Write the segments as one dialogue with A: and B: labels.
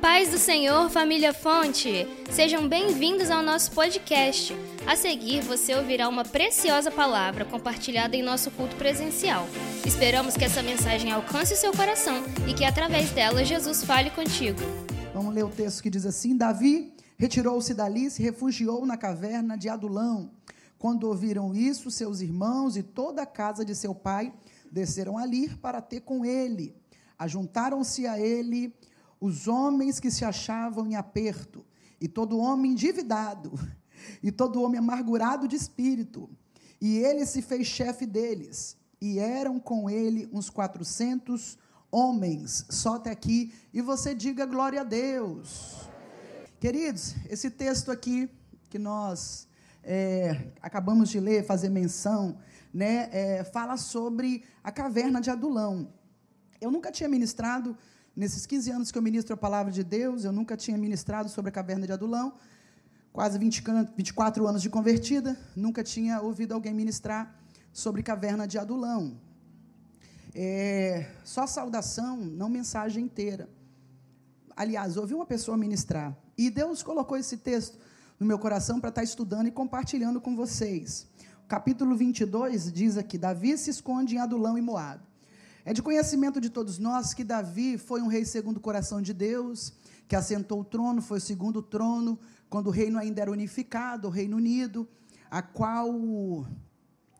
A: paz do Senhor, família Fonte! Sejam bem-vindos ao nosso podcast. A seguir, você ouvirá uma preciosa palavra compartilhada em nosso culto presencial. Esperamos que essa mensagem alcance o seu coração e que, através dela, Jesus fale contigo.
B: Vamos ler o texto que diz assim: Davi retirou-se dali e se refugiou na caverna de Adulão. Quando ouviram isso, seus irmãos e toda a casa de seu pai desceram ali para ter com ele. Ajuntaram-se a ele os homens que se achavam em aperto, e todo homem endividado, e todo homem amargurado de espírito. E ele se fez chefe deles, e eram com ele uns quatrocentos homens, só até aqui, e você diga glória a Deus. Queridos, esse texto aqui que nós é, acabamos de ler, fazer menção, né, é, fala sobre a caverna de Adulão. Eu nunca tinha ministrado Nesses 15 anos que eu ministro a palavra de Deus, eu nunca tinha ministrado sobre a caverna de Adulão. Quase 20, 24 anos de convertida, nunca tinha ouvido alguém ministrar sobre caverna de Adulão. É, só saudação, não mensagem inteira. Aliás, ouvi uma pessoa ministrar. E Deus colocou esse texto no meu coração para estar estudando e compartilhando com vocês. Capítulo 22 diz aqui: Davi se esconde em Adulão e Moabe. É de conhecimento de todos nós que Davi foi um rei segundo o coração de Deus, que assentou o trono, foi o segundo trono, quando o reino ainda era unificado, o Reino Unido, a qual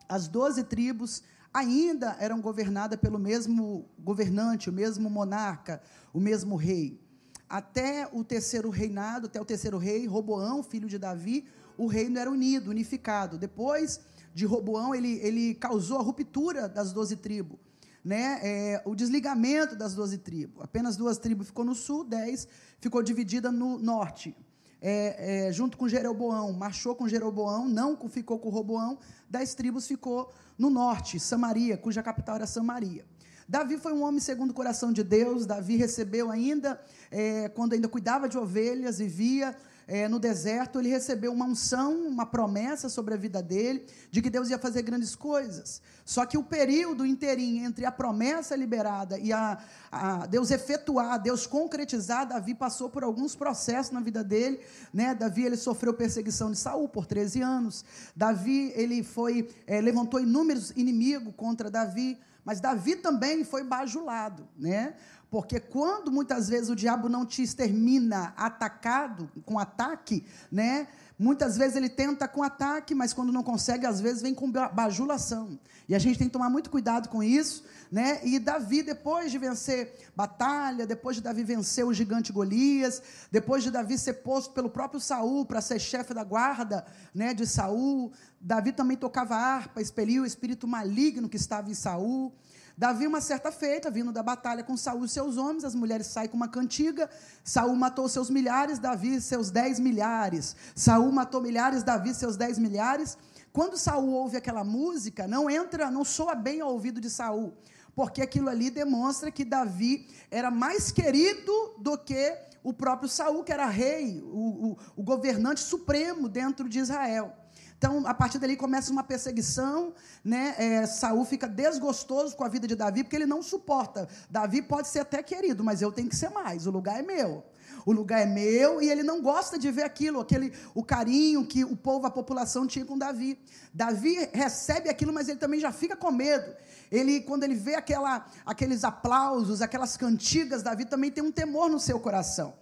B: as doze tribos ainda eram governadas pelo mesmo governante, o mesmo monarca, o mesmo rei. Até o terceiro reinado, até o terceiro rei, Roboão, filho de Davi, o reino era unido, unificado. Depois de Roboão, ele, ele causou a ruptura das doze tribos né, é, o desligamento das doze tribos. Apenas duas tribos ficou no sul, dez ficou dividida no norte. É, é, junto com Jeroboão, marchou com Jeroboão, não ficou com Roboão, dez tribos ficou no norte, Samaria, cuja capital era Samaria. Davi foi um homem segundo o coração de Deus, Davi recebeu ainda, é, quando ainda cuidava de ovelhas, vivia é, no deserto, ele recebeu uma unção, uma promessa sobre a vida dele, de que Deus ia fazer grandes coisas. Só que o período inteirinho entre a promessa liberada e a, a Deus efetuar, Deus concretizar, Davi passou por alguns processos na vida dele. Né? Davi ele sofreu perseguição de Saul por 13 anos. Davi ele foi é, levantou inúmeros inimigos contra Davi. Mas Davi também foi bajulado, né? Porque quando muitas vezes o diabo não te extermina atacado, com ataque, né? Muitas vezes ele tenta com ataque, mas quando não consegue, às vezes vem com bajulação. E a gente tem que tomar muito cuidado com isso, né? E Davi, depois de vencer batalha, depois de Davi vencer o gigante Golias, depois de Davi ser posto pelo próprio Saul para ser chefe da guarda, né, de Saul, Davi também tocava harpa, expeliu o espírito maligno que estava em Saul. Davi, uma certa feita, vindo da batalha com Saul e seus homens, as mulheres saem com uma cantiga. Saul matou seus milhares, Davi seus dez milhares. Saul matou milhares, Davi seus dez milhares. Quando Saul ouve aquela música, não entra, não soa bem ao ouvido de Saul, porque aquilo ali demonstra que Davi era mais querido do que o próprio Saul, que era rei, o, o, o governante supremo dentro de Israel. Então, a partir dali começa uma perseguição, né? É, Saul fica desgostoso com a vida de Davi, porque ele não suporta. Davi pode ser até querido, mas eu tenho que ser mais, o lugar é meu. O lugar é meu e ele não gosta de ver aquilo, aquele o carinho que o povo, a população tinha com Davi. Davi recebe aquilo, mas ele também já fica com medo. Ele, quando ele vê aquela, aqueles aplausos, aquelas cantigas, Davi também tem um temor no seu coração.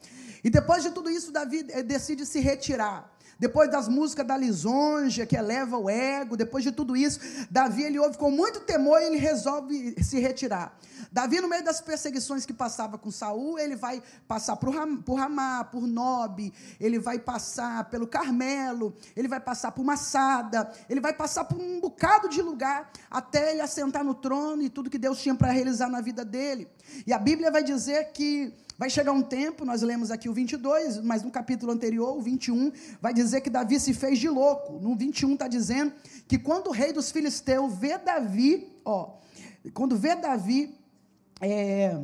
B: E depois de tudo isso, Davi eh, decide se retirar. Depois das músicas da lisonja, que eleva o ego, depois de tudo isso, Davi ele ouve com muito temor e ele resolve se retirar. Davi, no meio das perseguições que passava com Saul, ele vai passar por, Ram, por Ramá, por Nob, ele vai passar pelo Carmelo, ele vai passar por Massada, ele vai passar por um bocado de lugar até ele assentar no trono e tudo que Deus tinha para realizar na vida dele. E a Bíblia vai dizer que Vai chegar um tempo, nós lemos aqui o 22, mas no capítulo anterior, o 21, vai dizer que Davi se fez de louco. No 21 está dizendo que quando o rei dos filisteus vê Davi, ó, quando vê Davi, é,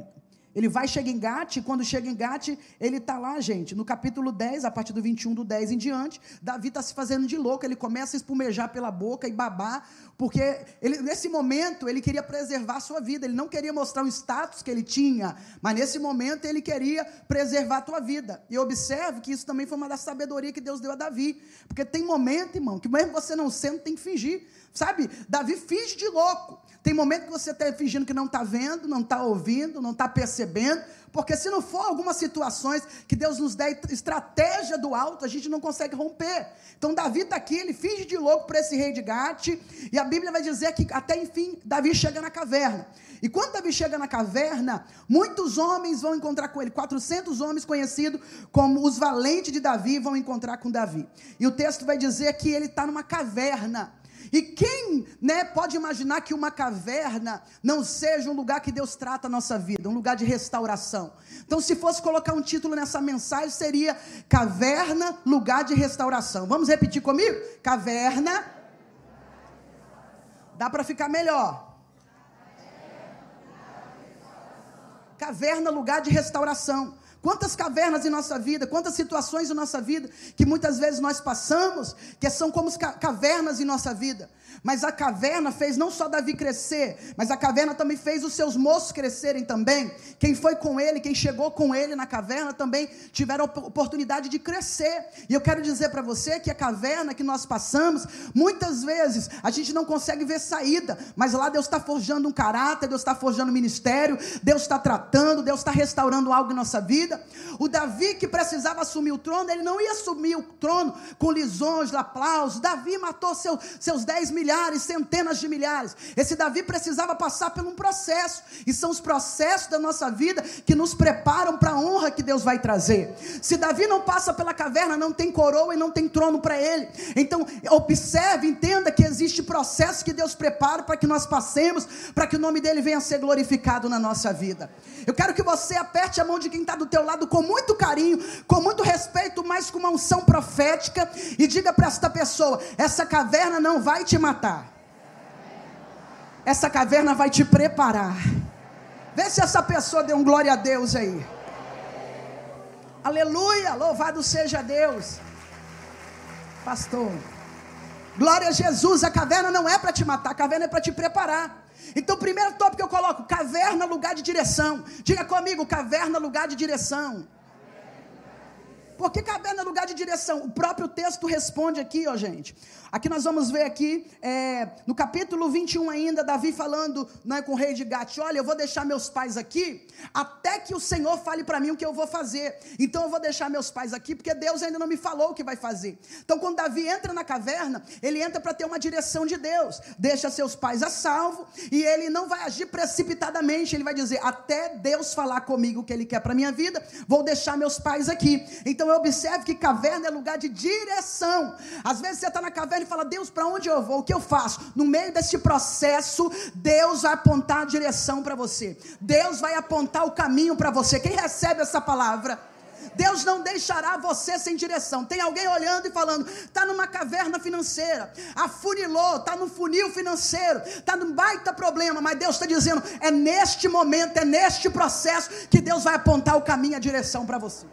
B: Ele vai, chega em Gate, quando chega em Gate, ele está lá, gente, no capítulo 10, a partir do 21 do 10 em diante, Davi está se fazendo de louco, ele começa a espumejar pela boca e babar, porque ele, nesse momento ele queria preservar a sua vida, ele não queria mostrar o status que ele tinha, mas nesse momento ele queria preservar a tua vida. E observe que isso também foi uma da sabedoria que Deus deu a Davi, porque tem momento, irmão, que mesmo você não sendo, tem que fingir. Sabe, Davi finge de louco. Tem momento que você está fingindo que não está vendo, não está ouvindo, não está percebendo, porque se não for algumas situações que Deus nos dê estratégia do alto, a gente não consegue romper. Então Davi está aqui, ele finge de louco para esse rei de Gate, e a Bíblia vai dizer que até enfim Davi chega na caverna. E quando Davi chega na caverna, muitos homens vão encontrar com ele, 400 homens conhecidos como os valentes de Davi vão encontrar com Davi. E o texto vai dizer que ele está numa caverna. E quem né, pode imaginar que uma caverna não seja um lugar que Deus trata a nossa vida, um lugar de restauração? Então, se fosse colocar um título nessa mensagem, seria Caverna, lugar de restauração. Vamos repetir comigo? Caverna. Dá para ficar melhor. Caverna, lugar de restauração. Quantas cavernas em nossa vida, quantas situações em nossa vida que muitas vezes nós passamos, que são como cavernas em nossa vida. Mas a caverna fez não só Davi crescer, mas a caverna também fez os seus moços crescerem também. Quem foi com ele, quem chegou com ele na caverna também tiveram oportunidade de crescer. E eu quero dizer para você que a caverna que nós passamos, muitas vezes a gente não consegue ver saída, mas lá Deus está forjando um caráter, Deus está forjando um ministério, Deus está tratando, Deus está restaurando algo em nossa vida. O Davi que precisava assumir o trono, ele não ia assumir o trono com lisonjas, aplausos. Davi matou seu, seus 10 milhares milhares, centenas de milhares. Esse Davi precisava passar por um processo, e são os processos da nossa vida que nos preparam para a honra que Deus vai trazer. Se Davi não passa pela caverna, não tem coroa e não tem trono para ele. Então, observe, entenda que existe processo que Deus prepara para que nós passemos, para que o nome dele venha a ser glorificado na nossa vida. Eu quero que você aperte a mão de quem está do teu lado com muito carinho, com muito respeito, mas com uma unção profética e diga para esta pessoa: essa caverna não vai te matar. Essa caverna vai te preparar. Vê se essa pessoa deu um glória a Deus aí. Aleluia, louvado seja Deus. Pastor, glória a Jesus. A caverna não é para te matar, a caverna é para te preparar. Então, primeiro tópico que eu coloco: caverna, lugar de direção. Diga comigo: caverna, lugar de direção. Por que caverna é lugar de direção? O próprio texto responde aqui, ó gente. Aqui nós vamos ver aqui, é, no capítulo 21 ainda, Davi falando né, com o rei de Gate, olha, eu vou deixar meus pais aqui, até que o Senhor fale para mim o que eu vou fazer. Então eu vou deixar meus pais aqui, porque Deus ainda não me falou o que vai fazer. Então quando Davi entra na caverna, ele entra para ter uma direção de Deus. Deixa seus pais a salvo, e ele não vai agir precipitadamente, ele vai dizer, até Deus falar comigo o que ele quer para minha vida, vou deixar meus pais aqui. Então eu observo que caverna é lugar de direção. Às vezes você está na caverna e fala: Deus, para onde eu vou? O que eu faço? No meio desse processo, Deus vai apontar a direção para você. Deus vai apontar o caminho para você. Quem recebe essa palavra? Deus não deixará você sem direção. Tem alguém olhando e falando, está numa caverna financeira, afunilou, está no funil financeiro, está num baita problema, mas Deus está dizendo, é neste momento, é neste processo que Deus vai apontar o caminho, a direção para você.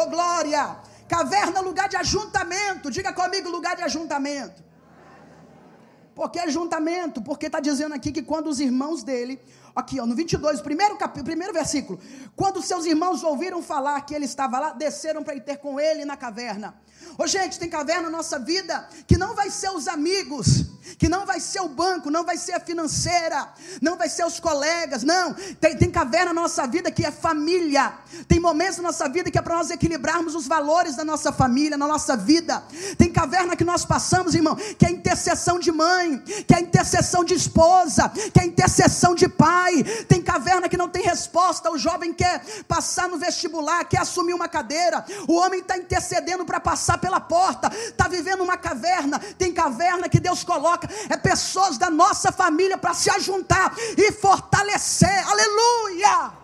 B: Oh, glória! Caverna, lugar de ajuntamento. Diga comigo, lugar de ajuntamento. Por que ajuntamento? Porque está dizendo aqui que quando os irmãos dele, aqui ó, no 22, primeiro, cap, primeiro versículo, quando seus irmãos ouviram falar que ele estava lá, desceram para ir ter com ele na caverna. Ô gente, tem caverna na nossa vida que não vai ser os amigos, que não vai ser o banco, não vai ser a financeira, não vai ser os colegas, não. Tem, tem caverna na nossa vida que é família. Tem momentos na nossa vida que é para nós equilibrarmos os valores da nossa família, na nossa vida. Tem caverna que nós passamos, irmão, que é intercessão de mãe, que é intercessão de esposa, que é intercessão de pai. Tem caverna que não tem resposta. O jovem quer passar no vestibular, quer assumir uma cadeira. O homem está intercedendo para passar pela porta, está vivendo uma caverna. Tem caverna que Deus coloca, é pessoas da nossa família para se ajuntar e fortalecer. Aleluia!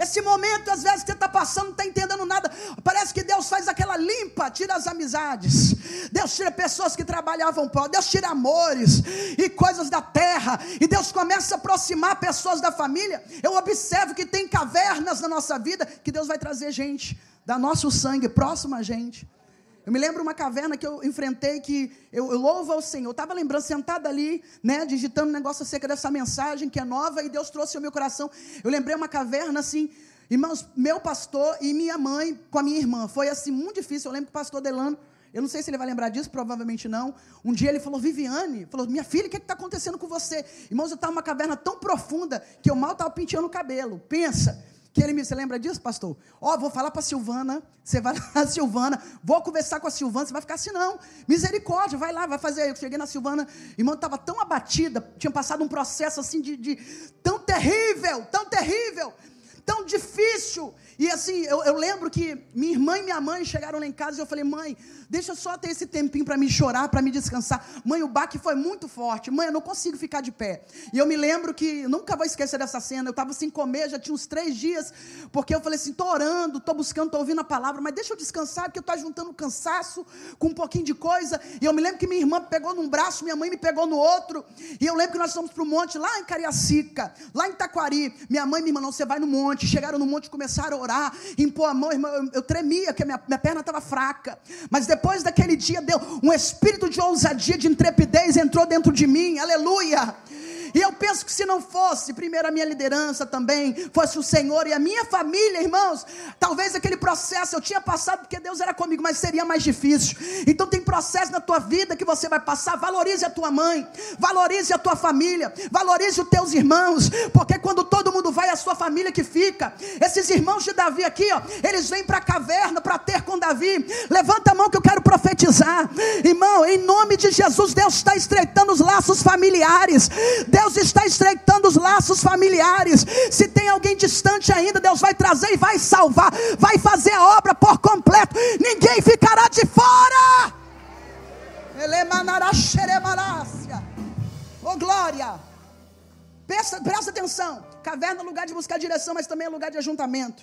B: Esse momento, às vezes, que você está passando, não está entendendo nada. Parece que Deus faz aquela limpa, tira as amizades. Deus tira pessoas que trabalhavam pó. Deus tira amores e coisas da terra. E Deus começa a aproximar pessoas da família. Eu observo que tem cavernas na nossa vida que Deus vai trazer gente da nosso sangue próximo a gente. Eu me lembro uma caverna que eu enfrentei que eu, eu louvo ao Senhor. Eu estava lembrando, sentada ali, né, digitando um negócio acerca dessa mensagem que é nova e Deus trouxe ao meu coração. Eu lembrei uma caverna assim, irmãos, meu pastor e minha mãe com a minha irmã. Foi assim muito difícil. Eu lembro que o pastor Delano, eu não sei se ele vai lembrar disso, provavelmente não. Um dia ele falou, Viviane, falou, minha filha, o que é está acontecendo com você? Irmãos, eu estava numa caverna tão profunda que eu mal estava penteando o cabelo. Pensa. Que ele me, você lembra disso, pastor? Ó, oh, vou falar para Silvana, você vai lá, Silvana, vou conversar com a Silvana, você vai ficar assim, não. Misericórdia, vai lá, vai fazer. Eu cheguei na Silvana, irmã estava tão abatida, tinha passado um processo assim de, de tão terrível, tão terrível, tão difícil. E assim, eu, eu, lembro que minha irmã e minha mãe chegaram lá em casa e eu falei, mãe, deixa só ter esse tempinho para me chorar, para me descansar. Mãe, o baque foi muito forte. Mãe, eu não consigo ficar de pé. E eu me lembro que, nunca vou esquecer dessa cena, eu estava sem comer, já tinha uns três dias, porque eu falei assim, estou orando, estou buscando, estou ouvindo a palavra, mas deixa eu descansar, porque eu estou juntando cansaço com um pouquinho de coisa. E eu me lembro que minha irmã pegou num braço, minha mãe me pegou no outro. E eu lembro que nós fomos para o monte, lá em Cariacica, lá em Taquari. Minha mãe e minha irmã, não, você vai no monte. Chegaram no monte e começaram a orar orar, impor a mão, irmão, eu, eu tremia, porque minha, minha perna estava fraca. Mas depois daquele dia, deu um espírito de ousadia, de intrepidez entrou dentro de mim, aleluia. E eu penso que se não fosse, primeiro a minha liderança também, fosse o Senhor e a minha família, irmãos, talvez aquele processo eu tinha passado porque Deus era comigo, mas seria mais difícil. Então tem processo na tua vida que você vai passar. Valorize a tua mãe, valorize a tua família, valorize os teus irmãos, porque quando todo mundo vai, é a sua família que fica. Esses irmãos de Davi aqui, ó, eles vêm para a caverna para ter com Davi. Levanta a mão que eu quero profetizar, irmão, em nome de Jesus, Deus está estreitando os laços familiares. Deus Deus está estreitando os laços familiares. Se tem alguém distante ainda, Deus vai trazer e vai salvar, vai fazer a obra por completo. Ninguém ficará de fora. Oh glória! Presta, presta atenção. Caverna é lugar de buscar direção, mas também é lugar de ajuntamento.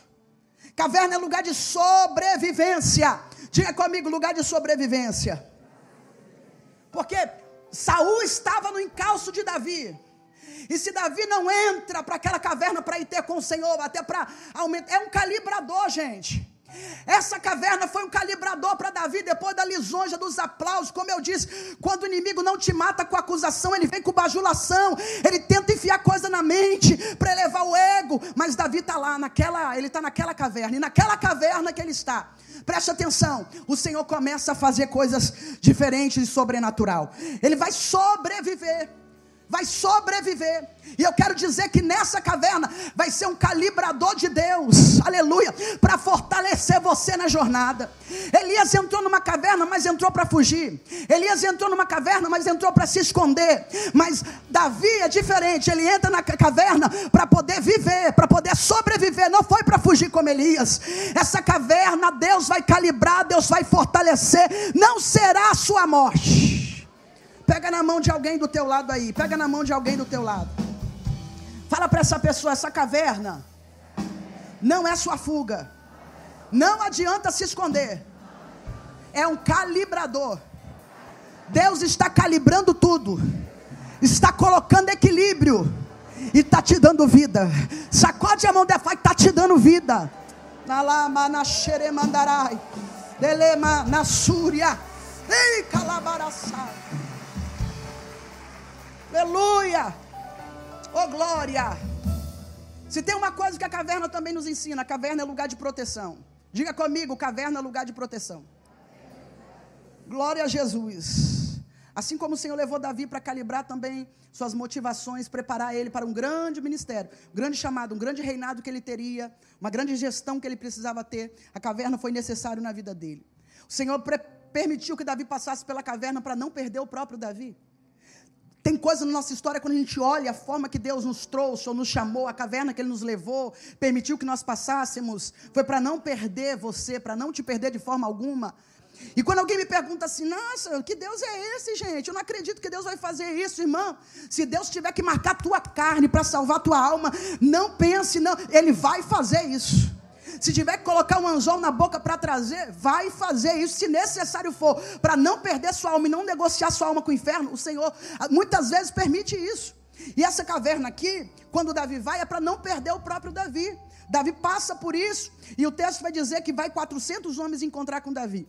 B: Caverna é lugar de sobrevivência. Diga comigo, lugar de sobrevivência. Porque Saul estava no encalço de Davi. E se Davi não entra para aquela caverna para ir ter com o Senhor, até para aumentar, é um calibrador, gente. Essa caverna foi um calibrador para Davi depois da lisonja, dos aplausos. Como eu disse, quando o inimigo não te mata com acusação, ele vem com bajulação, ele tenta enfiar coisa na mente para elevar o ego. Mas Davi está lá, naquela, ele está naquela caverna, e naquela caverna que ele está. Preste atenção, o Senhor começa a fazer coisas diferentes e sobrenatural. Ele vai sobreviver vai sobreviver. E eu quero dizer que nessa caverna vai ser um calibrador de Deus, aleluia, para fortalecer você na jornada. Elias entrou numa caverna, mas entrou para fugir. Elias entrou numa caverna, mas entrou para se esconder. Mas Davi é diferente, ele entra na caverna para poder viver, para poder sobreviver, não foi para fugir como Elias. Essa caverna Deus vai calibrar, Deus vai fortalecer, não será a sua morte. Pega na mão de alguém do teu lado aí. Pega na mão de alguém do teu lado. Fala para essa pessoa, essa caverna não é sua fuga. Não adianta se esconder. É um calibrador. Deus está calibrando tudo. Está colocando equilíbrio e está te dando vida. Sacode a mão da pai, está te dando vida. Na lama na xeremandarai. Delema na súria. Ei, calabaraçai. Aleluia! Oh glória! Se tem uma coisa que a caverna também nos ensina, a caverna é lugar de proteção. Diga comigo, caverna é lugar de proteção. Glória a Jesus. Assim como o Senhor levou Davi para calibrar também suas motivações, preparar ele para um grande ministério, um grande chamado, um grande reinado que ele teria, uma grande gestão que ele precisava ter, a caverna foi necessário na vida dele. O Senhor permitiu que Davi passasse pela caverna para não perder o próprio Davi. Tem coisa na nossa história quando a gente olha a forma que Deus nos trouxe ou nos chamou, a caverna que Ele nos levou, permitiu que nós passássemos, foi para não perder você, para não te perder de forma alguma. E quando alguém me pergunta assim, nossa, que Deus é esse, gente? Eu não acredito que Deus vai fazer isso, irmão. Se Deus tiver que marcar tua carne para salvar tua alma, não pense, não. Ele vai fazer isso. Se tiver que colocar um anzol na boca para trazer, vai fazer isso, se necessário for, para não perder sua alma e não negociar sua alma com o inferno. O Senhor ah, muitas vezes permite isso. E essa caverna aqui, quando Davi vai, é para não perder o próprio Davi. Davi passa por isso, e o texto vai dizer que vai 400 homens encontrar com Davi.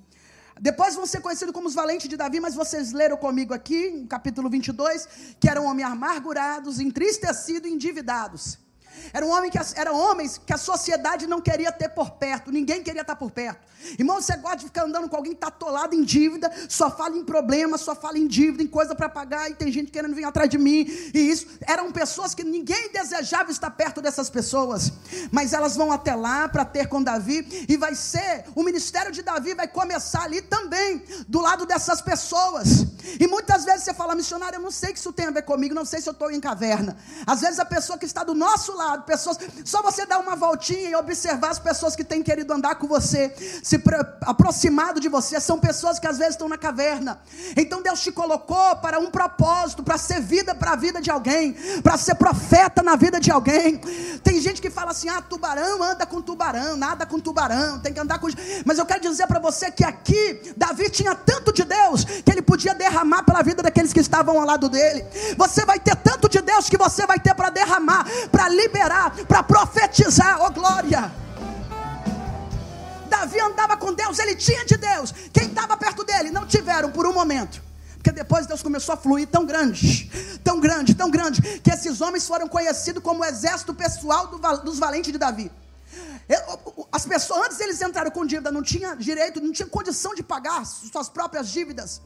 B: Depois vão ser conhecidos como os valentes de Davi, mas vocês leram comigo aqui, no capítulo 22, que eram homens amargurados, entristecidos endividados. Eram, homens que, eram homens que a sociedade não queria ter por perto, ninguém queria estar por perto. Irmão, você gosta de ficar andando com alguém que está atolado em dívida, só fala em problema, só fala em dívida, em coisa para pagar, e tem gente querendo vir atrás de mim. E isso eram pessoas que ninguém desejava estar perto dessas pessoas, mas elas vão até lá para ter com Davi, e vai ser, o ministério de Davi vai começar ali também, do lado dessas pessoas. E muitas vezes você fala, missionário, eu não sei que isso tem a ver comigo, não sei se eu estou em caverna. Às vezes a pessoa que está do nosso lado, pessoas, só você dar uma voltinha e observar as pessoas que têm querido andar com você, se aproximado de você, são pessoas que às vezes estão na caverna. Então Deus te colocou para um propósito, para ser vida para a vida de alguém, para ser profeta na vida de alguém. Tem gente que fala assim: ah, tubarão anda com tubarão, nada com tubarão, tem que andar com. Mas eu quero dizer para você que aqui, Davi tinha tanto de Deus que ele podia derramar pela vida daqueles que estavam ao lado dele. Você vai ter tanto de Deus que você vai ter para derramar, para liberar, para profetizar, oh glória. Davi andava com Deus, ele tinha de Deus. Quem estava perto dele não tiveram por um momento. Porque depois Deus começou a fluir tão grande, tão grande, tão grande, que esses homens foram conhecidos como o exército pessoal do, dos valentes de Davi. As pessoas, antes eles entraram com dívida, não tinha direito, não tinha condição de pagar suas próprias dívidas.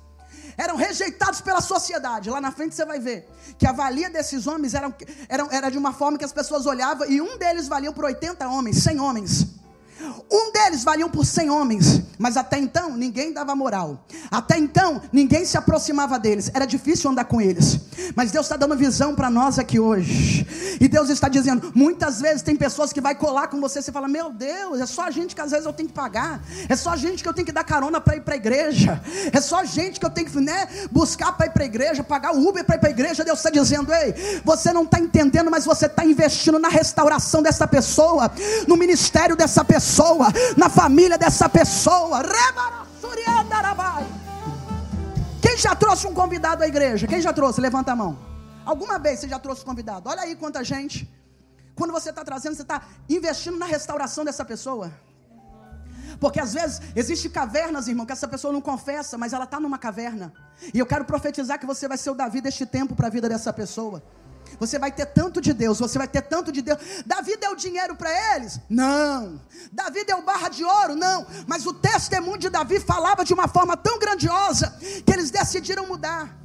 B: Eram rejeitados pela sociedade. Lá na frente você vai ver que a valia desses homens era, era, era de uma forma que as pessoas olhavam e um deles valia por 80 homens, 100 homens. Um deles valiam por 100 homens, mas até então ninguém dava moral. Até então ninguém se aproximava deles. Era difícil andar com eles. Mas Deus está dando visão para nós aqui hoje. E Deus está dizendo: muitas vezes tem pessoas que vai colar com você. Você fala: Meu Deus, é só a gente que às vezes eu tenho que pagar. É só a gente que eu tenho que dar carona para ir para a igreja. É só a gente que eu tenho que né, buscar para ir para a igreja, pagar o Uber para ir para a igreja. Deus está dizendo: Ei, você não está entendendo, mas você está investindo na restauração dessa pessoa, no ministério dessa pessoa pessoa, na família dessa pessoa. Quem já trouxe um convidado à igreja? Quem já trouxe? Levanta a mão. Alguma vez você já trouxe um convidado? Olha aí quanta gente. Quando você está trazendo, você está investindo na restauração dessa pessoa. Porque às vezes existem cavernas, irmão, que essa pessoa não confessa, mas ela está numa caverna. E eu quero profetizar que você vai ser o Davi deste tempo para a vida dessa pessoa. Você vai ter tanto de Deus, você vai ter tanto de Deus. Davi deu dinheiro para eles? Não. Davi deu barra de ouro? Não. Mas o testemunho de Davi falava de uma forma tão grandiosa que eles decidiram mudar.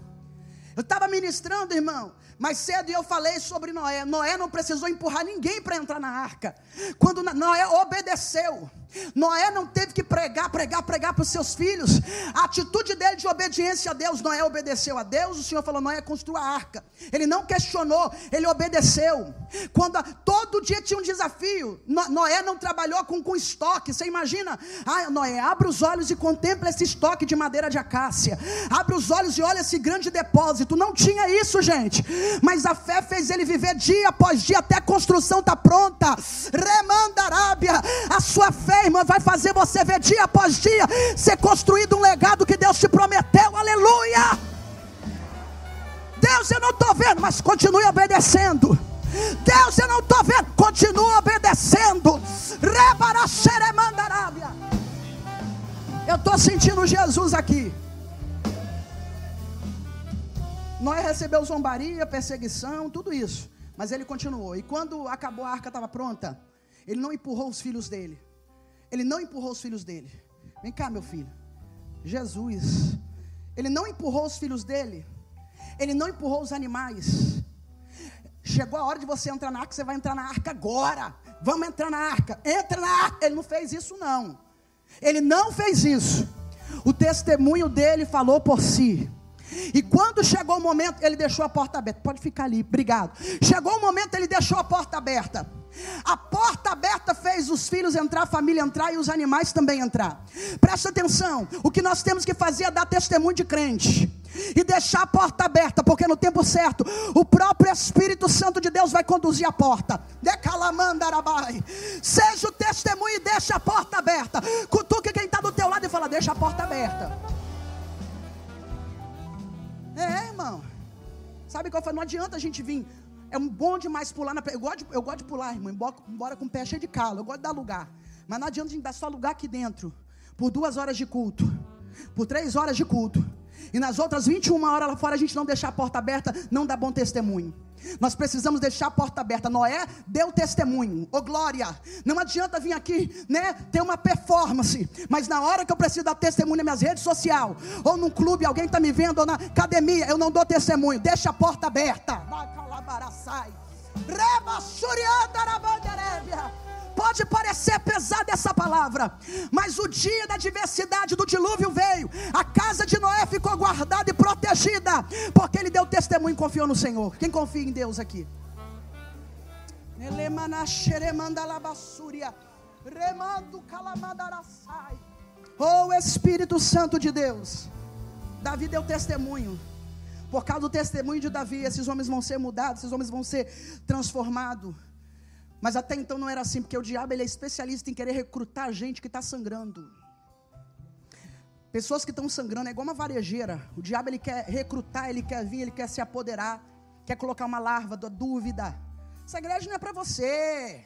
B: Eu estava ministrando, irmão, mais cedo eu falei sobre Noé. Noé não precisou empurrar ninguém para entrar na arca. Quando Noé obedeceu, Noé não teve que pregar, pregar, pregar para os seus filhos. A atitude dele de obediência a Deus, Noé obedeceu a Deus. O Senhor falou: Noé, construa a arca. Ele não questionou, ele obedeceu. Quando todo dia tinha um desafio, Noé não trabalhou com, com estoque. Você imagina? Ah, Noé, abre os olhos e contempla esse estoque de madeira de acácia. Abre os olhos e olha esse grande depósito. Não tinha isso, gente. Mas a fé fez ele viver dia após dia até a construção tá pronta. Remanda Arábia, a sua fé irmã, vai fazer você ver dia após dia ser construído um legado que Deus te prometeu. Aleluia! Deus, eu não estou vendo, mas continue obedecendo. Deus, eu não estou vendo, continue obedecendo. Rebaraxeremandarábia. Eu estou sentindo Jesus aqui. Noé recebeu zombaria, perseguição, tudo isso. Mas ele continuou. E quando acabou a arca estava pronta, ele não empurrou os filhos dele. Ele não empurrou os filhos dele. Vem cá, meu filho. Jesus. Ele não empurrou os filhos dele. Ele não empurrou os animais. Chegou a hora de você entrar na arca, você vai entrar na arca agora. Vamos entrar na arca. Entra na arca. Ele não fez isso, não. Ele não fez isso. O testemunho dele falou por si. E quando chegou o momento, ele deixou a porta aberta. Pode ficar ali, obrigado. Chegou o momento, ele deixou a porta aberta. A porta aberta fez os filhos entrar, a família entrar e os animais também entrar. Presta atenção: o que nós temos que fazer é dar testemunho de crente e deixar a porta aberta, porque no tempo certo o próprio Espírito Santo de Deus vai conduzir a porta. Seja o testemunho e deixa a porta aberta. Cutuque quem está do teu lado e fala: Deixa a porta aberta. É, irmão. Sabe qual foi? Não adianta a gente vir. É um bom demais pular na. Eu gosto, de, eu gosto de pular, irmão, embora, embora com o pé cheio de calo. Eu gosto de dar lugar. Mas não adianta a gente dar só lugar aqui dentro. Por duas horas de culto. Por três horas de culto. E nas outras 21 horas lá fora a gente não deixar a porta aberta, não dá bom testemunho. Nós precisamos deixar a porta aberta. Noé deu testemunho. Ô oh, glória! Não adianta vir aqui, né, ter uma performance, mas na hora que eu preciso dar testemunho nas minhas redes sociais, ou num clube, alguém está me vendo, ou na academia, eu não dou testemunho. Deixa a porta aberta. Vai Pode parecer pesada essa palavra, mas o dia da adversidade do dilúvio veio. A casa de Noé ficou guardada e protegida, porque ele deu testemunho e confiou no Senhor. Quem confia em Deus aqui? Oh Espírito Santo de Deus, Davi deu testemunho. Por causa do testemunho de Davi, esses homens vão ser mudados, esses homens vão ser transformados. Mas até então não era assim, porque o diabo ele é especialista em querer recrutar gente que está sangrando. Pessoas que estão sangrando, é igual uma varejeira. O diabo ele quer recrutar, ele quer vir, ele quer se apoderar, quer colocar uma larva da dúvida. Essa igreja não é para você.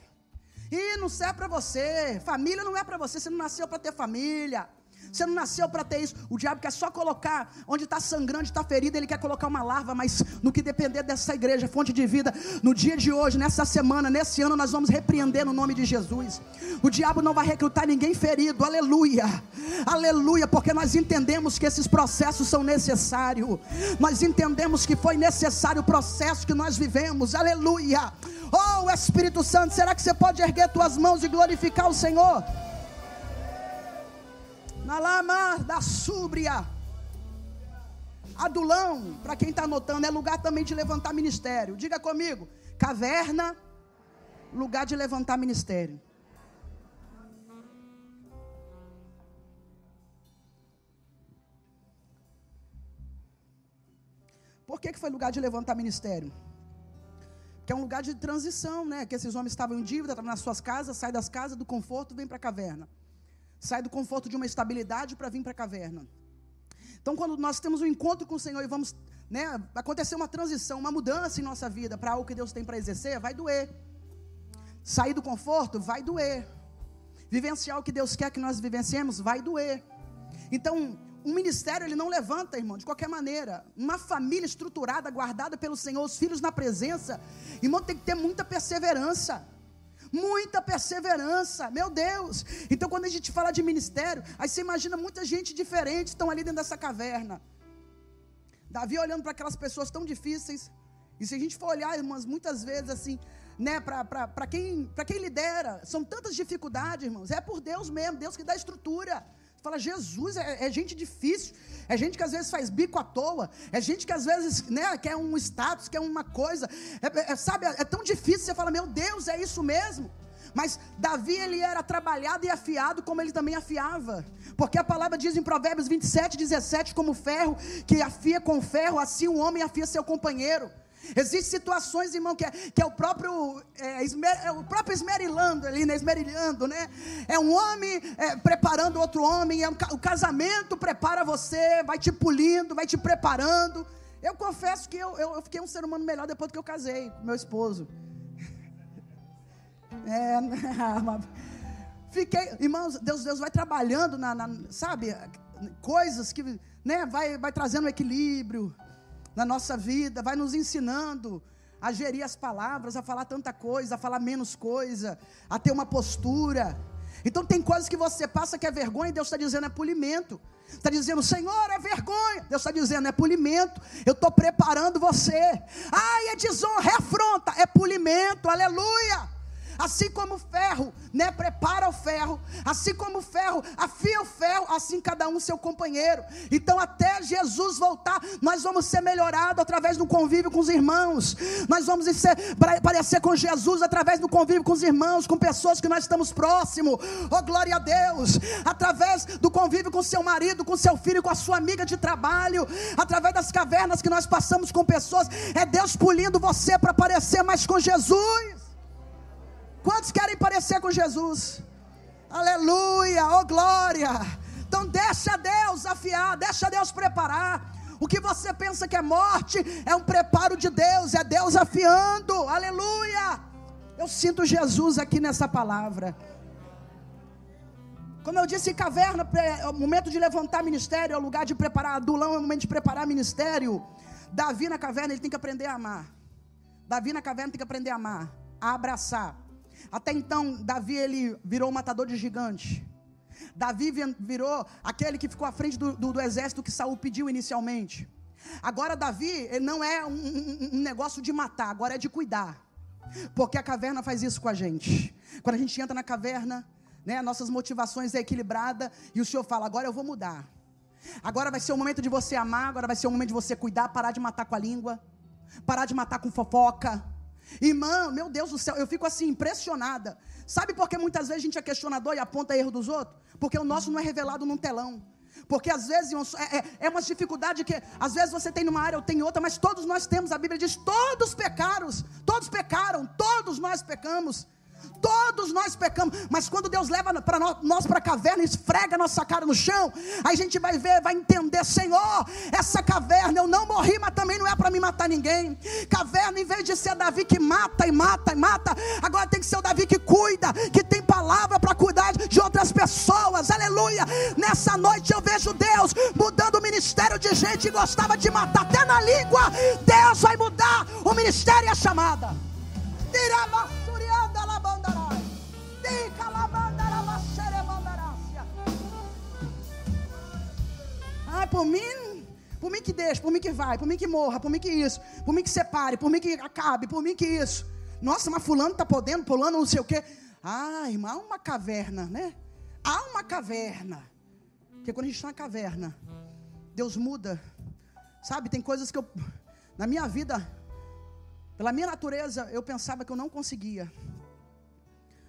B: E não serve para você. Família não é para você. Você não nasceu para ter família. Você não nasceu para ter isso. O diabo quer só colocar onde está sangrando, está ferido, ele quer colocar uma larva, mas no que depender dessa igreja, fonte de vida, no dia de hoje, nessa semana, nesse ano, nós vamos repreender no nome de Jesus. O diabo não vai recrutar ninguém ferido, aleluia, aleluia, porque nós entendemos que esses processos são necessários, nós entendemos que foi necessário o processo que nós vivemos, aleluia. Oh Espírito Santo, será que você pode erguer tuas mãos e glorificar o Senhor? Na lama da súbria. Adulão, para quem está anotando, é lugar também de levantar ministério. Diga comigo: caverna, lugar de levantar ministério. Por que, que foi lugar de levantar ministério? Que é um lugar de transição, né? Que esses homens estavam em dívida, estavam nas suas casas, sai das casas, do conforto, vem para a caverna sai do conforto de uma estabilidade para vir para a caverna. Então, quando nós temos um encontro com o Senhor e vamos né, acontecer uma transição, uma mudança em nossa vida para algo que Deus tem para exercer, vai doer. Sair do conforto vai doer. Vivenciar o que Deus quer que nós vivenciemos vai doer. Então, um ministério ele não levanta, irmão, de qualquer maneira. Uma família estruturada, guardada pelo Senhor, os filhos na presença, irmão, tem que ter muita perseverança muita perseverança, meu Deus. Então, quando a gente fala de ministério, aí você imagina muita gente diferente estão ali dentro dessa caverna. Davi olhando para aquelas pessoas tão difíceis, e se a gente for olhar, irmãos, muitas vezes assim, né, para quem, quem lidera, são tantas dificuldades, irmãos, é por Deus mesmo, Deus que dá estrutura. Fala, Jesus é, é, gente difícil, é gente que às vezes faz bico à toa, é gente que às vezes né, quer um status, quer uma coisa, é, é, sabe, é tão difícil, você fala, meu Deus, é isso mesmo. Mas Davi ele era trabalhado e afiado como ele também afiava. Porque a palavra diz em Provérbios 27, 17, como ferro que afia com ferro, assim o homem afia seu companheiro. Existem situações, irmão, que é, que é o próprio é, esmer, é o próprio esmerilando ali, né? Esmerilhando, né? É um homem é, preparando outro homem, é um, o casamento prepara você, vai te polindo, vai te preparando. Eu confesso que eu, eu, eu fiquei um ser humano melhor depois que eu casei com meu esposo. É, fiquei, irmãos, Deus, Deus vai trabalhando na, na sabe, coisas que, né, vai, vai trazendo equilíbrio na nossa vida, vai nos ensinando a gerir as palavras, a falar tanta coisa, a falar menos coisa, a ter uma postura. Então tem coisas que você passa que é vergonha e Deus está dizendo é polimento. Está dizendo, Senhor, é vergonha. Deus está dizendo, é polimento. Eu estou preparando você. Ai, é desonra, é afronta, é polimento, aleluia. Assim como o ferro, né, prepara o ferro, assim como o ferro afia o ferro, assim cada um seu companheiro. Então, até Jesus voltar, nós vamos ser melhorados através do convívio com os irmãos. Nós vamos ser, parecer com Jesus através do convívio com os irmãos, com pessoas que nós estamos próximos. Oh, glória a Deus! Através do convívio com seu marido, com seu filho, com a sua amiga de trabalho, através das cavernas que nós passamos com pessoas, é Deus polindo você para parecer mais com Jesus. Quantos querem parecer com Jesus? Aleluia, oh glória. Então deixa Deus afiar, deixa Deus preparar. O que você pensa que é morte é um preparo de Deus, é Deus afiando. Aleluia. Eu sinto Jesus aqui nessa palavra. Como eu disse, caverna é o momento de levantar ministério, é o lugar de preparar. Adulão é o momento de preparar ministério. Davi na caverna ele tem que aprender a amar. Davi na caverna tem que aprender a amar, a abraçar. Até então, Davi ele virou um matador de gigantes. Davi virou aquele que ficou à frente do, do, do exército que Saul pediu inicialmente. Agora Davi ele não é um, um, um negócio de matar, agora é de cuidar. Porque a caverna faz isso com a gente. Quando a gente entra na caverna, né, nossas motivações é equilibrada e o Senhor fala: agora eu vou mudar. Agora vai ser o momento de você amar, agora vai ser o momento de você cuidar, parar de matar com a língua, parar de matar com fofoca, Irmã, meu Deus do céu, eu fico assim impressionada. Sabe por que muitas vezes a gente é questionador e aponta erro dos outros? Porque o nosso não é revelado num telão. Porque às vezes é, é, é uma dificuldade que às vezes você tem numa área, eu tenho outra, mas todos nós temos. A Bíblia diz: todos pecaram, todos pecaram, todos nós pecamos. Todos nós pecamos, mas quando Deus leva para nós para a caverna, esfrega nossa cara no chão, aí a gente vai ver, vai entender, Senhor, essa caverna eu não morri, mas também não é para me matar ninguém. Caverna, em vez de ser Davi que mata e mata e mata, agora tem que ser o Davi que cuida, que tem palavra para cuidar de outras pessoas. Aleluia! Nessa noite eu vejo Deus mudando o ministério de gente que gostava de matar até na língua. Deus vai mudar o ministério e a chamada. Tira por mim, por mim que deixa, por mim que vai, por mim que morra, por mim que isso, por mim que separe, por mim que acabe, por mim que isso. Nossa, mas fulano está podendo, pulando não sei o quê. Ah, irmão, há uma caverna, né? Há uma caverna. Porque quando a gente está na caverna, Deus muda. Sabe, tem coisas que eu, na minha vida, pela minha natureza, eu pensava que eu não conseguia.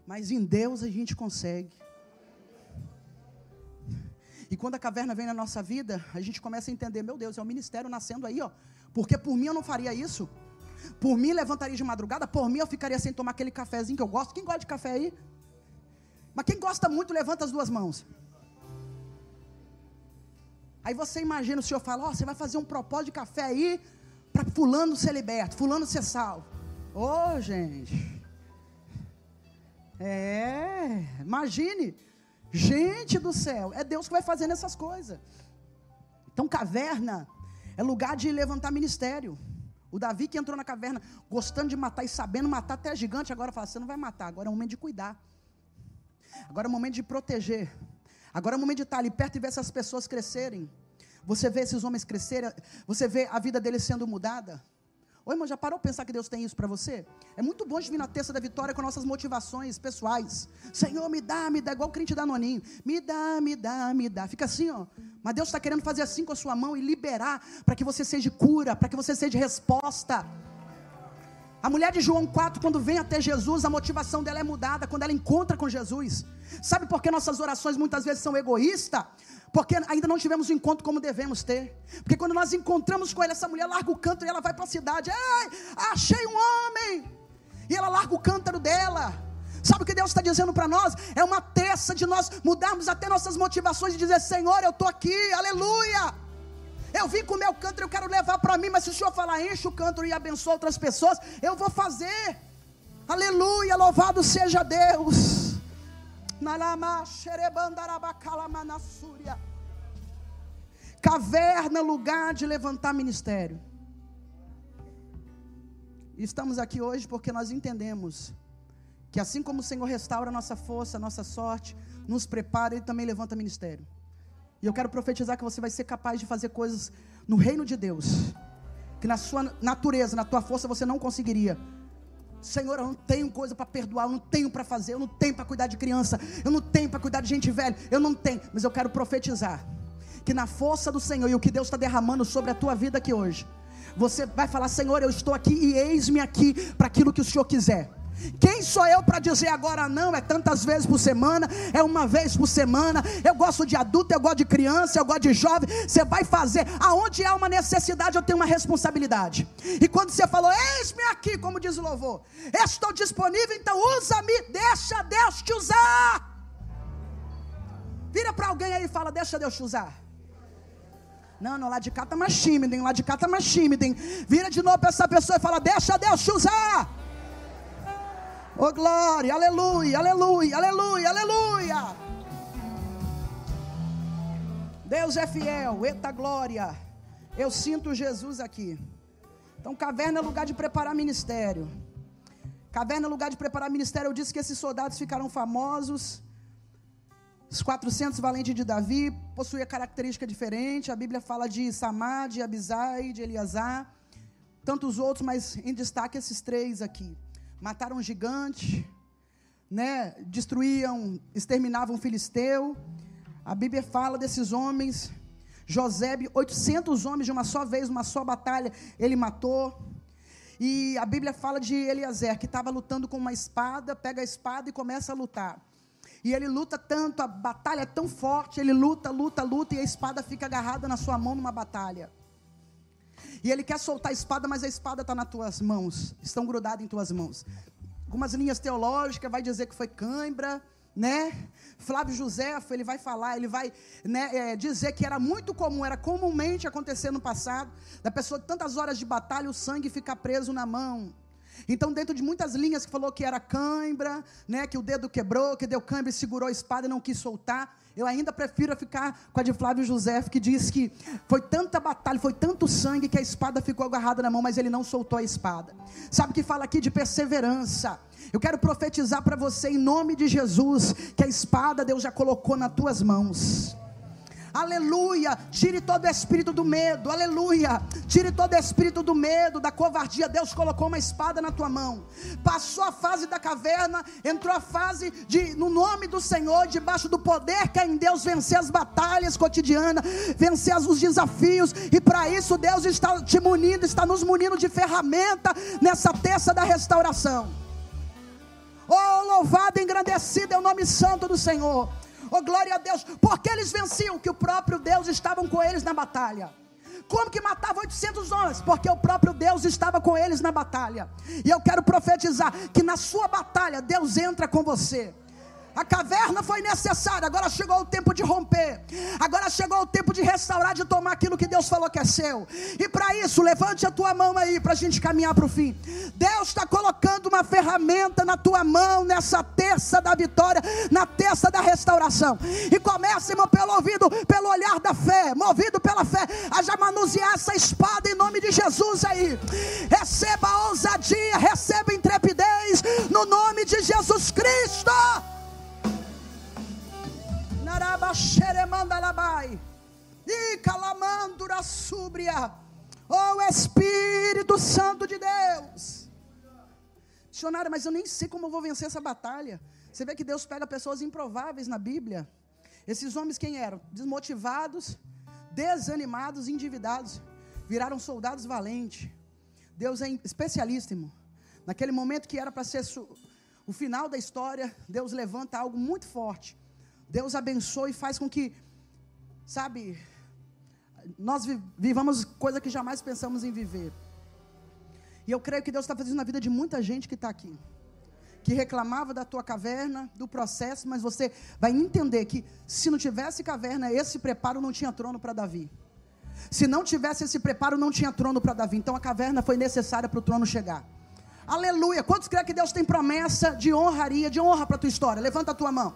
B: Mas em Deus a gente consegue. E quando a caverna vem na nossa vida, a gente começa a entender, meu Deus, é o ministério nascendo aí, ó. Porque por mim eu não faria isso. Por mim levantaria de madrugada, por mim eu ficaria sem tomar aquele cafezinho que eu gosto. Quem gosta de café aí? Mas quem gosta muito, levanta as duas mãos. Aí você imagina o senhor fala, ó, oh, você vai fazer um propósito de café aí para fulano ser liberto, fulano ser salvo. Ô, oh, gente. É, imagine. Gente do céu, é Deus que vai fazendo essas coisas. Então, caverna é lugar de levantar ministério. O Davi que entrou na caverna, gostando de matar e sabendo matar até gigante, agora fala: você não vai matar, agora é o momento de cuidar. Agora é o momento de proteger. Agora é o momento de estar ali perto e ver essas pessoas crescerem. Você vê esses homens crescerem, você vê a vida deles sendo mudada. Ô irmão, já parou pensar que Deus tem isso para você? É muito bom de vir na terça da vitória com nossas motivações pessoais. Senhor, me dá, me dá, igual o crente da Noninho. Me dá, me dá, me dá. Fica assim, ó. Mas Deus está querendo fazer assim com a sua mão e liberar para que você seja cura, para que você seja resposta. A mulher de João 4, quando vem até Jesus, a motivação dela é mudada quando ela encontra com Jesus. Sabe por que nossas orações muitas vezes são egoístas? Porque ainda não tivemos o encontro como devemos ter. Porque quando nós encontramos com ele, essa mulher larga o cântaro e ela vai para a cidade. Ei, achei um homem. E ela larga o cântaro dela. Sabe o que Deus está dizendo para nós? É uma terça de nós mudarmos até nossas motivações e dizer: Senhor, eu estou aqui, aleluia. Eu vim com o meu cântaro, eu quero levar para mim, mas se o Senhor falar, enche o cântaro e abençoa outras pessoas, eu vou fazer. Aleluia, louvado seja Deus. Caverna, lugar de levantar ministério. E estamos aqui hoje porque nós entendemos que assim como o Senhor restaura a nossa força, a nossa sorte, nos prepara, Ele também levanta ministério. E eu quero profetizar que você vai ser capaz de fazer coisas no reino de Deus, que na sua natureza, na tua força você não conseguiria. Senhor, eu não tenho coisa para perdoar, eu não tenho para fazer, eu não tenho para cuidar de criança, eu não tenho para cuidar de gente velha, eu não tenho, mas eu quero profetizar que na força do Senhor e o que Deus está derramando sobre a tua vida aqui hoje, você vai falar: Senhor, eu estou aqui e eis-me aqui para aquilo que o Senhor quiser. Quem sou eu para dizer agora não? É tantas vezes por semana, é uma vez por semana. Eu gosto de adulto, eu gosto de criança, eu gosto de jovem. Você vai fazer. Aonde há uma necessidade, eu tenho uma responsabilidade. E quando você falou, eis-me aqui, como diz o louvor, estou disponível, então usa-me, deixa Deus te usar. Vira para alguém aí e fala: Deixa Deus te usar. Não, não, lá de cá está mais tímido, hein? Lá de cá está mais tímido, hein? Vira de novo para essa pessoa e fala: Deixa Deus te usar. Oh glória, aleluia, aleluia, aleluia, aleluia. Deus é fiel, eita glória. Eu sinto Jesus aqui. Então, caverna é lugar de preparar ministério. Caverna é lugar de preparar ministério. Eu disse que esses soldados ficaram famosos. Os 400 valentes de Davi possuíam característica diferente. A Bíblia fala de Samá, de Abisai, de Eliasar. Tantos outros, mas em destaque esses três aqui mataram um gigante, né? destruíam, exterminavam um filisteu. A Bíblia fala desses homens. José, 800 homens de uma só vez, uma só batalha, ele matou. E a Bíblia fala de Eliezer, que estava lutando com uma espada, pega a espada e começa a lutar. E ele luta tanto, a batalha é tão forte, ele luta, luta, luta, e a espada fica agarrada na sua mão numa batalha. E ele quer soltar a espada, mas a espada está nas tuas mãos, estão grudadas em tuas mãos. Algumas linhas teológicas vai dizer que foi cãibra, né? Flávio José, ele vai falar, ele vai né, é, dizer que era muito comum, era comumente acontecer no passado, da pessoa tantas horas de batalha, o sangue fica preso na mão. Então, dentro de muitas linhas que falou que era cãibra, né, que o dedo quebrou, que deu cãibra e segurou a espada e não quis soltar. Eu ainda prefiro ficar com a de Flávio José, que diz que foi tanta batalha, foi tanto sangue que a espada ficou agarrada na mão, mas ele não soltou a espada. Sabe que fala aqui de perseverança. Eu quero profetizar para você em nome de Jesus que a espada Deus já colocou nas tuas mãos aleluia. Tire todo espírito do medo, aleluia. Tire todo espírito do medo, da covardia. Deus colocou uma espada na tua mão. Passou a fase da caverna, entrou a fase de, no nome do Senhor, debaixo do poder que é em Deus, vencer as batalhas cotidianas, vencer os desafios. E para isso, Deus está te munindo, está nos munindo de ferramenta nessa terça da restauração. Oh, louvado engrandecido é o nome santo do Senhor. Oh, glória a Deus. Porque eles venciam, que o próprio Deus estava com eles na batalha. Como que matava 800 homens? Porque o próprio Deus estava com eles na batalha. E eu quero profetizar que na sua batalha Deus entra com você. A caverna foi necessária, agora chegou o tempo de romper. Agora chegou o tempo de restaurar, de tomar aquilo que Deus falou que é seu. E para isso, levante a tua mão aí para a gente caminhar para o fim. Deus está colocando uma ferramenta na tua mão nessa terça da vitória, na terça da restauração. E comece, irmão, pelo ouvido, pelo olhar da fé, movido pela fé, a já manusear essa espada em nome de Jesus aí. Receba ousadia, receba intrepidez no nome de Jesus Cristo. E calamandura súbria. Oh Espírito Santo de Deus. Missionário, mas eu nem sei como eu vou vencer essa batalha. Você vê que Deus pega pessoas improváveis na Bíblia. Esses homens quem eram? Desmotivados, desanimados, endividados. Viraram soldados valentes. Deus é especialista, irmão. Naquele momento que era para ser o final da história, Deus levanta algo muito forte Deus abençoa e faz com que, sabe, nós vivamos coisa que jamais pensamos em viver. E eu creio que Deus está fazendo na vida de muita gente que está aqui. Que reclamava da tua caverna, do processo, mas você vai entender que se não tivesse caverna, esse preparo não tinha trono para Davi. Se não tivesse esse preparo, não tinha trono para Davi. Então a caverna foi necessária para o trono chegar. Aleluia. Quantos creem que Deus tem promessa de honraria, de honra para a tua história? Levanta a tua mão.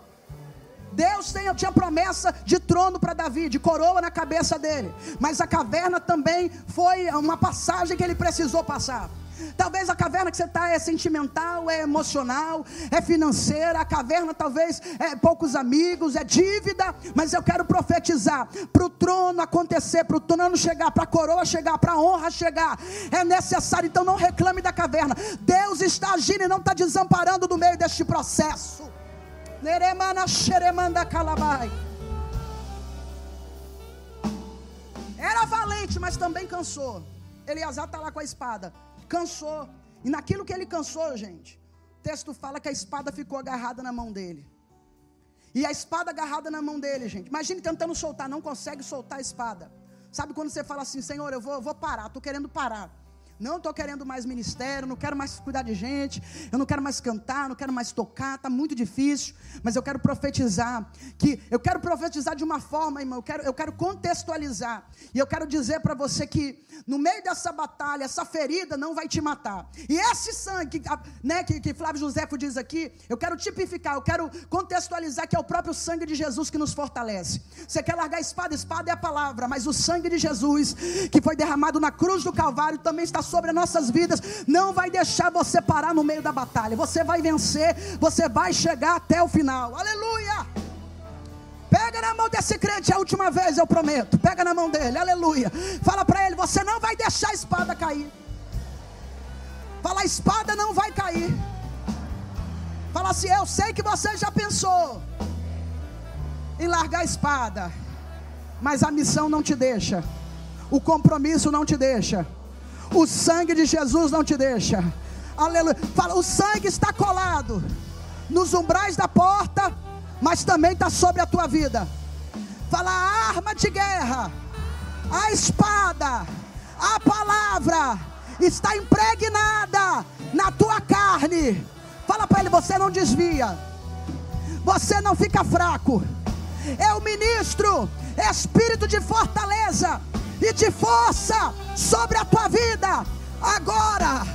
B: Deus tinha promessa de trono para Davi, de coroa na cabeça dele. Mas a caverna também foi uma passagem que ele precisou passar. Talvez a caverna que você está é sentimental, é emocional, é financeira. A caverna talvez é poucos amigos, é dívida. Mas eu quero profetizar para o trono acontecer, para o trono chegar, para a coroa chegar, para a honra chegar. É necessário. Então não reclame da caverna. Deus está agindo e não está desamparando no meio deste processo. Era valente, mas também cansou. Eleazar está lá com a espada cansou. E naquilo que ele cansou, gente, o texto fala que a espada ficou agarrada na mão dele. E a espada agarrada na mão dele, gente. Imagine tentando soltar, não consegue soltar a espada. Sabe quando você fala assim, Senhor, eu vou, eu vou parar, estou querendo parar. Não estou querendo mais ministério, não quero mais cuidar de gente, eu não quero mais cantar, não quero mais tocar, está muito difícil, mas eu quero profetizar, que eu quero profetizar de uma forma, irmão, eu quero, eu quero contextualizar, e eu quero dizer para você que no meio dessa batalha, essa ferida não vai te matar, e esse sangue, né, que, que Flávio Josefo diz aqui, eu quero tipificar, eu quero contextualizar que é o próprio sangue de Jesus que nos fortalece. Você quer largar a espada? Espada é a palavra, mas o sangue de Jesus, que foi derramado na cruz do Calvário, também está sobre as nossas vidas não vai deixar você parar no meio da batalha. Você vai vencer, você vai chegar até o final. Aleluia! Pega na mão desse crente a última vez, eu prometo. Pega na mão dele, aleluia. Fala para ele: você não vai deixar a espada cair. Fala, a espada não vai cair. Fala assim: eu sei que você já pensou em largar a espada, mas a missão não te deixa, o compromisso não te deixa. O sangue de Jesus não te deixa. Aleluia. Fala, o sangue está colado nos umbrais da porta, mas também está sobre a tua vida. Fala, a arma de guerra, a espada, a palavra está impregnada na tua carne. Fala para ele, você não desvia. Você não fica fraco. É o ministro, espírito de fortaleza e de força sobre a tua vida. Agora,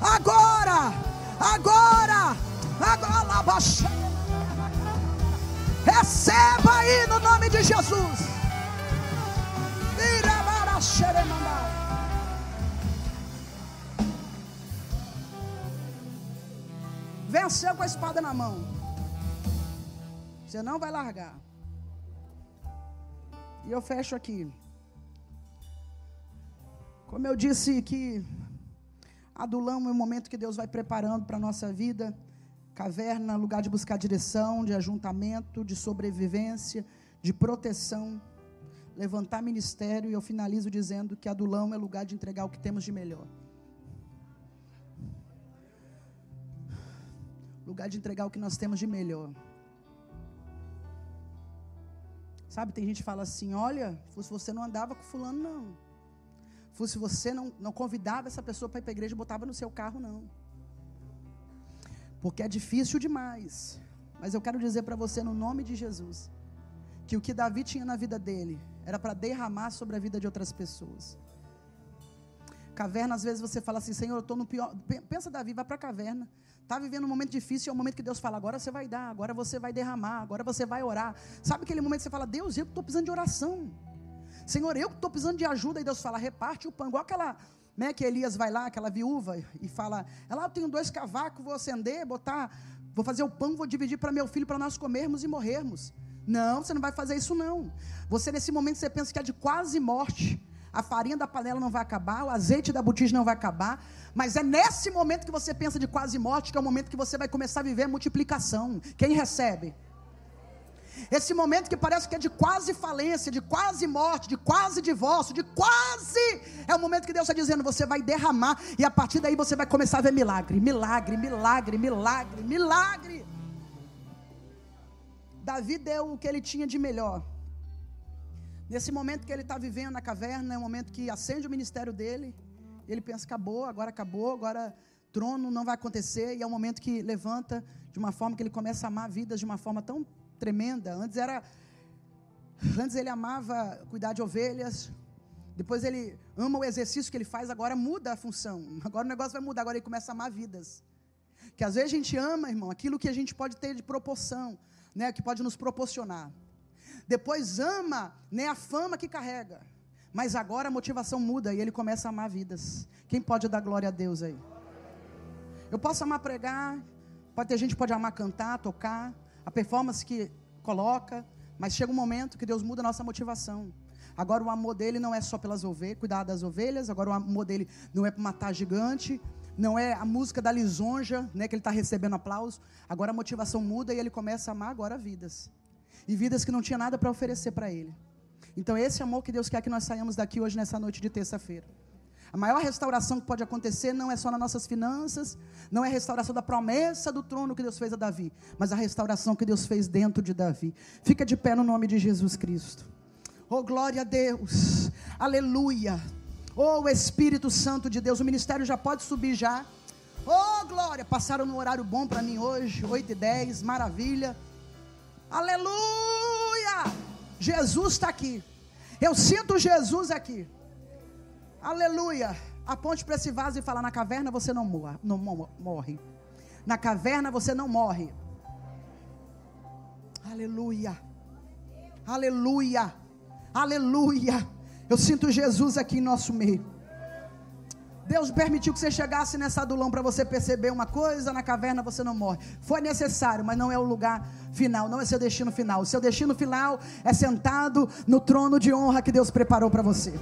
B: agora, agora, agora. Receba aí no nome de Jesus. Venceu com a espada na mão. Você não vai largar. E eu fecho aqui. Como eu disse que Adulão é o momento que Deus vai preparando para a nossa vida. Caverna, lugar de buscar direção, de ajuntamento, de sobrevivência, de proteção. Levantar ministério e eu finalizo dizendo que Adulão é lugar de entregar o que temos de melhor. Lugar de entregar o que nós temos de melhor. Sabe, tem gente que fala assim: olha, se você não andava com fulano, não fosse você não, não convidava essa pessoa para ir para a igreja e botava no seu carro, não. Porque é difícil demais. Mas eu quero dizer para você, no nome de Jesus, que o que Davi tinha na vida dele era para derramar sobre a vida de outras pessoas. Caverna, às vezes você fala assim, Senhor, eu estou no pior. Pensa, Davi, vai para a caverna. Está vivendo um momento difícil, é o momento que Deus fala, agora você vai dar, agora você vai derramar, agora você vai orar. Sabe aquele momento que você fala, Deus, eu estou precisando de oração. Senhor, eu estou precisando de ajuda. E Deus fala, reparte o pão. Igual aquela, né, que Elias vai lá, aquela viúva, e fala, ela, eu tenho dois cavacos, vou acender, botar, vou fazer o pão, vou dividir para meu filho, para nós comermos e morrermos. Não, você não vai fazer isso não. Você nesse momento você pensa que é de quase morte. A farinha da panela não vai acabar, o azeite da botija não vai acabar, mas é nesse momento que você pensa de quase morte que é o momento que você vai começar a viver a multiplicação. Quem recebe? Esse momento que parece que é de quase falência, de quase morte, de quase divórcio, de quase. É o momento que Deus está dizendo: você vai derramar, e a partir daí você vai começar a ver milagre, milagre, milagre, milagre, milagre. Davi deu o que ele tinha de melhor. Nesse momento que ele está vivendo na caverna, é o momento que acende o ministério dele. Ele pensa: acabou, agora acabou, agora trono não vai acontecer. E é o momento que levanta de uma forma que ele começa a amar vidas de uma forma tão tremenda. Antes era antes ele amava cuidar de ovelhas. Depois ele ama o exercício que ele faz, agora muda a função. Agora o negócio vai mudar, agora ele começa a amar vidas. Que às vezes a gente ama, irmão, aquilo que a gente pode ter de proporção, né, que pode nos proporcionar. Depois ama, né, a fama que carrega. Mas agora a motivação muda e ele começa a amar vidas. Quem pode dar glória a Deus aí? Eu posso amar pregar, pode ter gente que pode amar cantar, tocar, a performance que coloca, mas chega um momento que Deus muda a nossa motivação. Agora o amor dele não é só pelas ovelhas, cuidar das ovelhas, agora o amor dele não é para matar gigante, não é a música da lisonja, né, que ele está recebendo aplauso. Agora a motivação muda e ele começa a amar agora vidas. E vidas que não tinha nada para oferecer para ele. Então esse amor que Deus quer que nós saiamos daqui hoje nessa noite de terça-feira. A maior restauração que pode acontecer não é só nas nossas finanças, não é a restauração da promessa do trono que Deus fez a Davi, mas a restauração que Deus fez dentro de Davi. Fica de pé no nome de Jesus Cristo. Oh, glória a Deus. Aleluia. Oh, Espírito Santo de Deus. O ministério já pode subir já. Oh, glória. Passaram no horário bom para mim hoje, 8 e 10. Maravilha. Aleluia. Jesus está aqui. Eu sinto Jesus aqui. Aleluia. Aponte para esse vaso e fala: na caverna você não morre, não morre. Na caverna você não morre. Aleluia. Aleluia. Aleluia. Eu sinto Jesus aqui em nosso meio. Deus permitiu que você chegasse nessa adulão para você perceber uma coisa, na caverna você não morre. Foi necessário, mas não é o lugar final, não é seu destino final. O seu destino final é sentado no trono de honra que Deus preparou para você.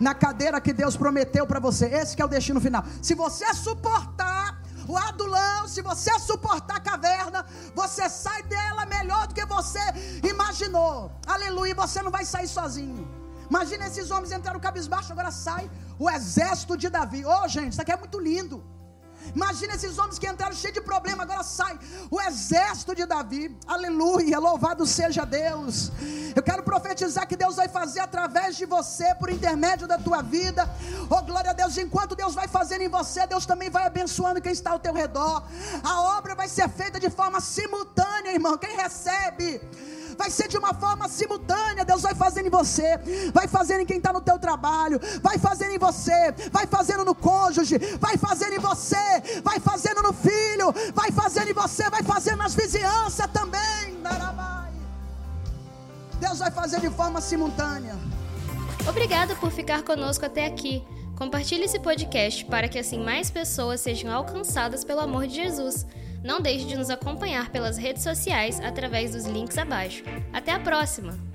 B: Na cadeira que Deus prometeu para você. Esse é o destino final. Se você suportar o adulão, se você suportar a caverna, você sai dela melhor do que você imaginou. Aleluia, você não vai sair sozinho. Imagina esses homens entraram cabisbaixo, agora sai o exército de Davi. Ô oh, gente, isso aqui é muito lindo. Imagina esses homens que entraram cheios de problema, agora sai o exército de Davi. Aleluia, louvado seja Deus. Eu quero profetizar que Deus vai fazer através de você, por intermédio da tua vida. Oh, glória a Deus, enquanto Deus vai fazendo em você, Deus também vai abençoando quem está ao teu redor. A obra vai ser feita de forma simultânea, irmão. Quem recebe vai ser de uma forma simultânea. Deus vai fazendo em você, vai fazendo em quem está no teu trabalho, vai fazendo em você, vai fazendo no cônjuge, vai fazendo em você, vai fazendo no filho, vai fazendo em você, vai fazendo nas vizinhanças também. Deus vai fazer de forma simultânea.
A: Obrigada por ficar conosco até aqui. Compartilhe esse podcast para que assim mais pessoas sejam alcançadas pelo amor de Jesus. Não deixe de nos acompanhar pelas redes sociais através dos links abaixo. Até a próxima!